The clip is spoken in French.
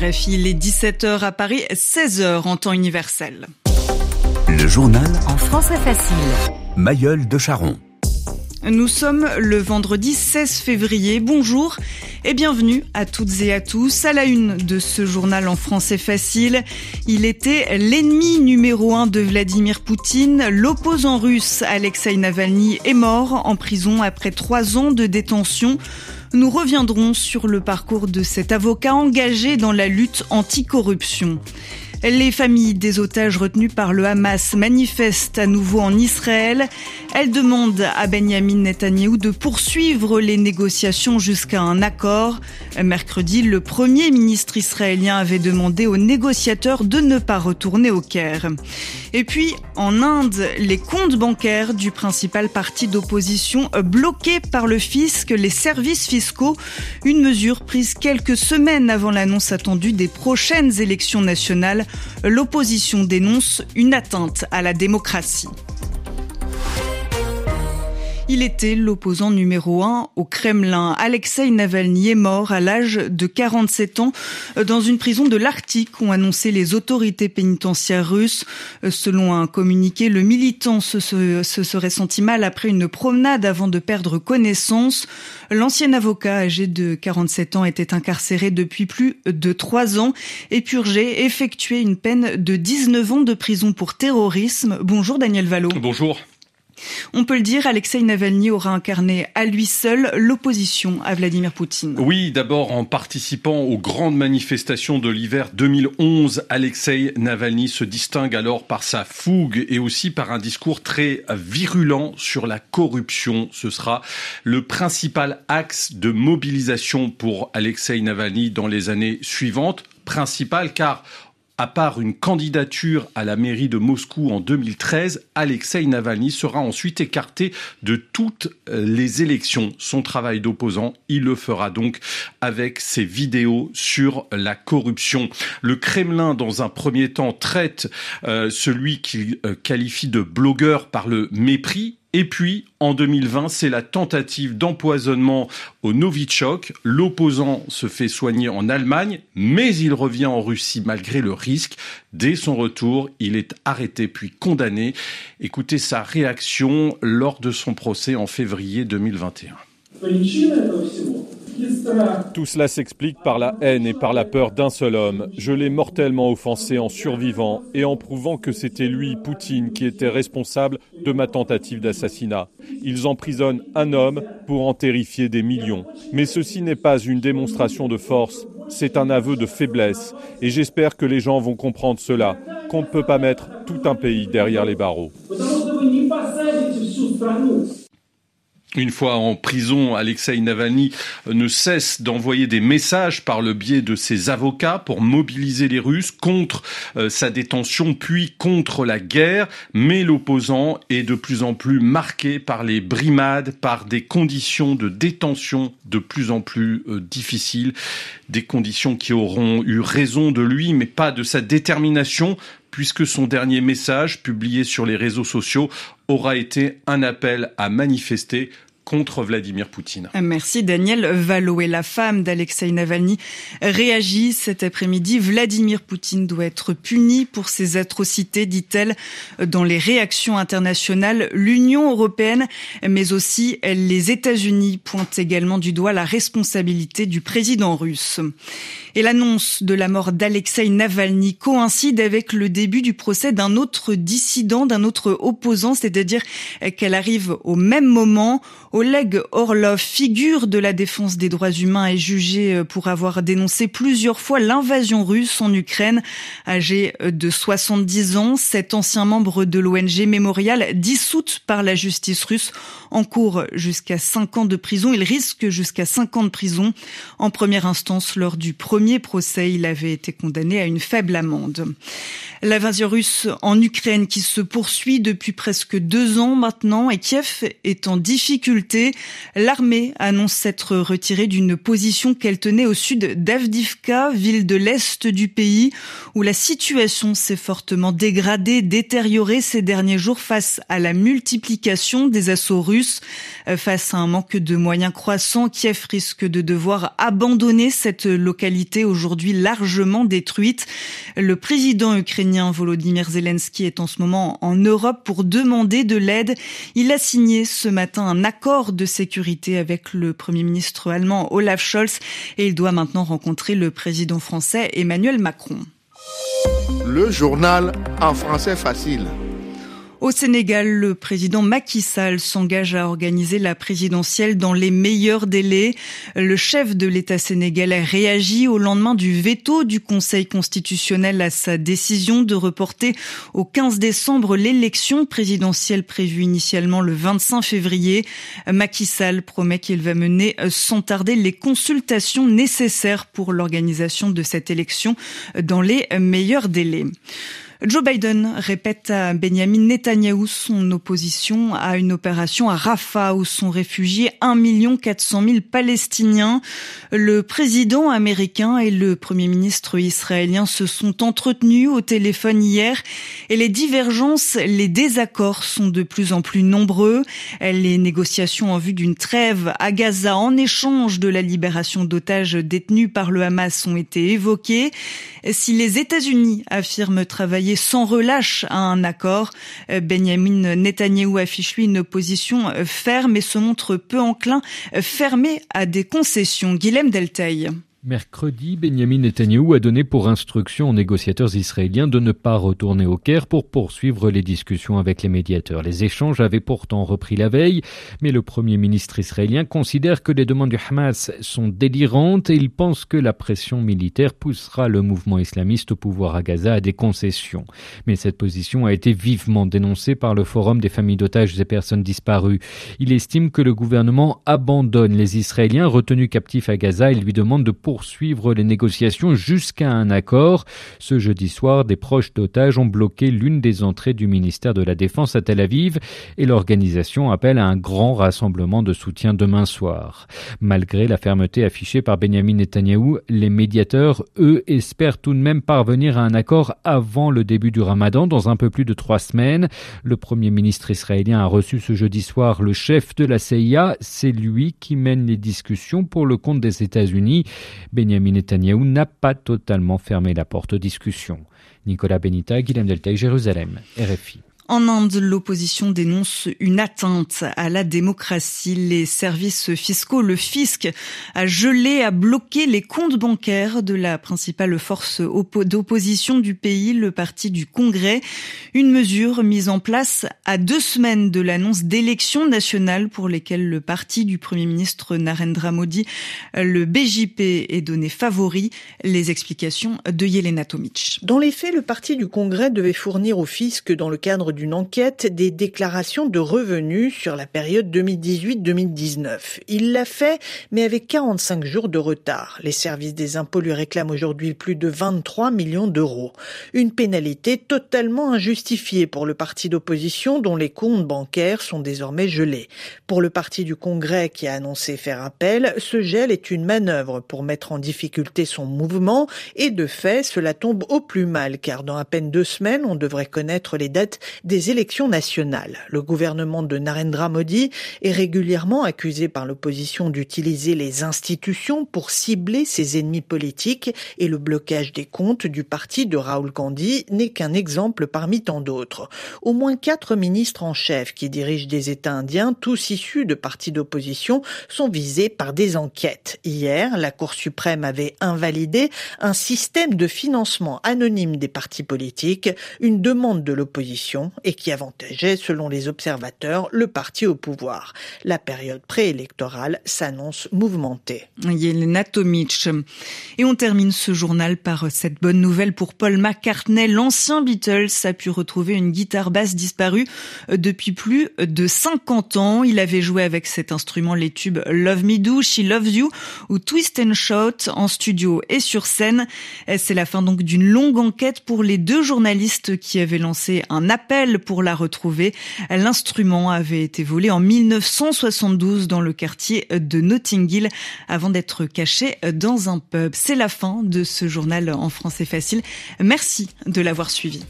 RFI, les 17h à Paris, 16h en temps universel. Le journal En français facile. Mayol de Charon. Nous sommes le vendredi 16 février. Bonjour et bienvenue à toutes et à tous. À la une de ce journal en français facile, il était l'ennemi numéro un de Vladimir Poutine. L'opposant russe Alexei Navalny est mort en prison après trois ans de détention. Nous reviendrons sur le parcours de cet avocat engagé dans la lutte anticorruption. Les familles des otages retenus par le Hamas manifestent à nouveau en Israël. Elles demandent à Benjamin Netanyahou de poursuivre les négociations jusqu'à un accord. Mercredi, le premier ministre israélien avait demandé aux négociateurs de ne pas retourner au Caire. Et puis, en Inde, les comptes bancaires du principal parti d'opposition bloqués par le fisc, les services fiscaux, une mesure prise quelques semaines avant l'annonce attendue des prochaines élections nationales l'opposition dénonce une atteinte à la démocratie. Il était l'opposant numéro un au Kremlin. Alexei Navalny est mort à l'âge de 47 ans dans une prison de l'Arctique, ont annoncé les autorités pénitentiaires russes. Selon un communiqué, le militant se serait senti mal après une promenade avant de perdre connaissance. L'ancien avocat âgé de 47 ans était incarcéré depuis plus de trois ans et purgé, effectué une peine de 19 ans de prison pour terrorisme. Bonjour Daniel Valo. Bonjour. On peut le dire, Alexei Navalny aura incarné à lui seul l'opposition à Vladimir Poutine. Oui, d'abord en participant aux grandes manifestations de l'hiver 2011, Alexei Navalny se distingue alors par sa fougue et aussi par un discours très virulent sur la corruption. Ce sera le principal axe de mobilisation pour Alexei Navalny dans les années suivantes. Principal car à part une candidature à la mairie de Moscou en 2013, Alexei Navalny sera ensuite écarté de toutes euh, les élections. Son travail d'opposant, il le fera donc avec ses vidéos sur la corruption. Le Kremlin, dans un premier temps, traite euh, celui qu'il euh, qualifie de blogueur par le mépris et puis, en 2020, c'est la tentative d'empoisonnement au Novichok. L'opposant se fait soigner en Allemagne, mais il revient en Russie malgré le risque. Dès son retour, il est arrêté puis condamné. Écoutez sa réaction lors de son procès en février 2021. Tout cela s'explique par la haine et par la peur d'un seul homme. Je l'ai mortellement offensé en survivant et en prouvant que c'était lui, Poutine, qui était responsable de ma tentative d'assassinat. Ils emprisonnent un homme pour en terrifier des millions. Mais ceci n'est pas une démonstration de force, c'est un aveu de faiblesse. Et j'espère que les gens vont comprendre cela, qu'on ne peut pas mettre tout un pays derrière les barreaux. Une fois en prison, Alexei Navalny ne cesse d'envoyer des messages par le biais de ses avocats pour mobiliser les Russes contre euh, sa détention puis contre la guerre. Mais l'opposant est de plus en plus marqué par les brimades, par des conditions de détention de plus en plus euh, difficiles, des conditions qui auront eu raison de lui mais pas de sa détermination puisque son dernier message, publié sur les réseaux sociaux, aura été un appel à manifester contre Vladimir Poutine. Merci Daniel Valo et la femme d'Alexei Navalny réagit cet après-midi. Vladimir Poutine doit être puni pour ses atrocités, dit-elle, dans les réactions internationales. L'Union européenne, mais aussi les États-Unis pointent également du doigt la responsabilité du président russe. Et l'annonce de la mort d'Alexei Navalny coïncide avec le début du procès d'un autre dissident, d'un autre opposant, c'est-à-dire qu'elle arrive au même moment. Oleg Orlov, figure de la défense des droits humains, est jugé pour avoir dénoncé plusieurs fois l'invasion russe en Ukraine. Âgé de 70 ans, cet ancien membre de l'ONG Mémorial, dissoute par la justice russe, en cours jusqu'à 5 ans de prison. Il risque jusqu'à 5 ans de prison. En première instance, lors du premier procès, il avait été condamné à une faible amende. L'invasion russe en Ukraine qui se poursuit depuis presque deux ans maintenant et Kiev est en difficulté L'armée annonce s'être retirée d'une position qu'elle tenait au sud d'Avdivka, ville de l'est du pays, où la situation s'est fortement dégradée, détériorée ces derniers jours face à la multiplication des assauts russes. Euh, face à un manque de moyens croissants, Kiev risque de devoir abandonner cette localité aujourd'hui largement détruite. Le président ukrainien Volodymyr Zelensky est en ce moment en Europe pour demander de l'aide. Il a signé ce matin un accord de sécurité avec le premier ministre allemand Olaf Scholz et il doit maintenant rencontrer le président français Emmanuel Macron. Le journal en français facile. Au Sénégal, le président Macky Sall s'engage à organiser la présidentielle dans les meilleurs délais. Le chef de l'État sénégalais réagit au lendemain du veto du Conseil constitutionnel à sa décision de reporter au 15 décembre l'élection présidentielle prévue initialement le 25 février. Macky Sall promet qu'il va mener sans tarder les consultations nécessaires pour l'organisation de cette élection dans les meilleurs délais. Joe Biden répète à Benjamin Netanyahu son opposition à une opération à Rafah où sont réfugiés 1 400 000 Palestiniens. Le président américain et le premier ministre israélien se sont entretenus au téléphone hier et les divergences, les désaccords sont de plus en plus nombreux. Les négociations en vue d'une trêve à Gaza en échange de la libération d'otages détenus par le Hamas ont été évoquées. Si les États-Unis affirment travailler sans relâche à un accord. Euh, Benjamin Netanyahou affiche lui une position euh, ferme et se montre peu enclin, euh, fermé à des concessions. Guilhem Delteil. Mercredi, Benjamin Netanyahu a donné pour instruction aux négociateurs israéliens de ne pas retourner au Caire pour poursuivre les discussions avec les médiateurs. Les échanges avaient pourtant repris la veille, mais le premier ministre israélien considère que les demandes du Hamas sont délirantes et il pense que la pression militaire poussera le mouvement islamiste au pouvoir à Gaza à des concessions. Mais cette position a été vivement dénoncée par le Forum des familles d'otages et personnes disparues. Il estime que le gouvernement abandonne les Israéliens retenus captifs à Gaza et lui demande de les négociations jusqu'à un accord. Ce jeudi soir, des proches d'otages ont bloqué l'une des entrées du ministère de la Défense à Tel Aviv et l'organisation appelle à un grand rassemblement de soutien demain soir. Malgré la fermeté affichée par Benjamin Netanyahou, les médiateurs, eux, espèrent tout de même parvenir à un accord avant le début du ramadan dans un peu plus de trois semaines. Le premier ministre israélien a reçu ce jeudi soir le chef de la CIA. C'est lui qui mène les discussions pour le compte des États-Unis. Benjamin Netanyahu n'a pas totalement fermé la porte aux discussions. Nicolas Benita, Guillaume Delta, Jérusalem, RFI. En Inde, l'opposition dénonce une atteinte à la démocratie. Les services fiscaux, le fisc, a gelé, a bloqué les comptes bancaires de la principale force d'opposition du pays, le parti du Congrès. Une mesure mise en place à deux semaines de l'annonce d'élections nationales pour lesquelles le parti du Premier ministre Narendra Modi, le BJP, est donné favori. Les explications de Yelena Tomic. Dans les faits, le parti du Congrès devait fournir au fisc, dans le cadre d'une enquête des déclarations de revenus sur la période 2018-2019. Il l'a fait, mais avec 45 jours de retard. Les services des impôts lui réclament aujourd'hui plus de 23 millions d'euros. Une pénalité totalement injustifiée pour le parti d'opposition dont les comptes bancaires sont désormais gelés. Pour le parti du Congrès qui a annoncé faire appel, ce gel est une manœuvre pour mettre en difficulté son mouvement et de fait, cela tombe au plus mal car dans à peine deux semaines, on devrait connaître les dates des élections nationales. Le gouvernement de Narendra Modi est régulièrement accusé par l'opposition d'utiliser les institutions pour cibler ses ennemis politiques et le blocage des comptes du parti de Rahul Gandhi n'est qu'un exemple parmi tant d'autres. Au moins quatre ministres en chef qui dirigent des États indiens, tous issus de partis d'opposition, sont visés par des enquêtes. Hier, la Cour suprême avait invalidé un système de financement anonyme des partis politiques, une demande de l'opposition et qui avantageait, selon les observateurs, le parti au pouvoir. La période préélectorale s'annonce mouvementée. Yelena Tomic. Et on termine ce journal par cette bonne nouvelle pour Paul McCartney. L'ancien Beatles a pu retrouver une guitare basse disparue depuis plus de 50 ans. Il avait joué avec cet instrument les tubes Love Me Do, She Loves You ou Twist and Shout en studio et sur scène. C'est la fin donc d'une longue enquête pour les deux journalistes qui avaient lancé un appel appel pour la retrouver. L'instrument avait été volé en 1972 dans le quartier de Notting Hill avant d'être caché dans un pub. C'est la fin de ce journal en français facile. Merci de l'avoir suivi.